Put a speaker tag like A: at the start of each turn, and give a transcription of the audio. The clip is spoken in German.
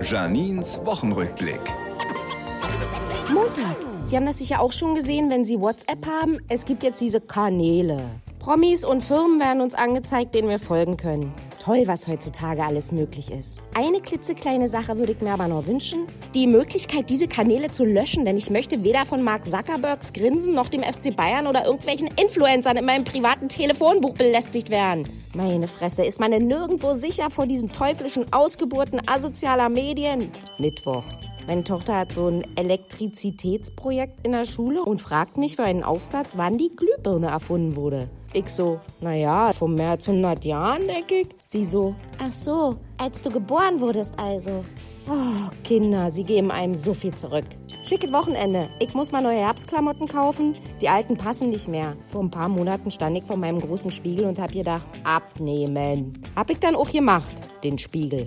A: Janins Wochenrückblick.
B: Montag. Sie haben das sicher auch schon gesehen, wenn Sie WhatsApp haben. Es gibt jetzt diese Kanäle. Promis und Firmen werden uns angezeigt, denen wir folgen können. Toll, was heutzutage alles möglich ist. Eine klitzekleine Sache würde ich mir aber noch wünschen. Die Möglichkeit, diese Kanäle zu löschen, denn ich möchte weder von Mark Zuckerbergs Grinsen noch dem FC Bayern oder irgendwelchen Influencern in meinem privaten Telefonbuch belästigt werden. Meine Fresse, ist man denn nirgendwo sicher vor diesen teuflischen Ausgeburten asozialer Medien? Mittwoch. Meine Tochter hat so ein Elektrizitätsprojekt in der Schule und fragt mich für einen Aufsatz, wann die Glühbirne erfunden wurde. Ich so, naja, vor mehr als 100 Jahren, denke ich. Sie so, ach so, als du geboren wurdest also. Oh, Kinder, sie geben einem so viel zurück. Schickes Wochenende. Ich muss mal neue Herbstklamotten kaufen. Die alten passen nicht mehr. Vor ein paar Monaten stand ich vor meinem großen Spiegel und hab gedacht, abnehmen. Hab ich dann auch gemacht, den Spiegel.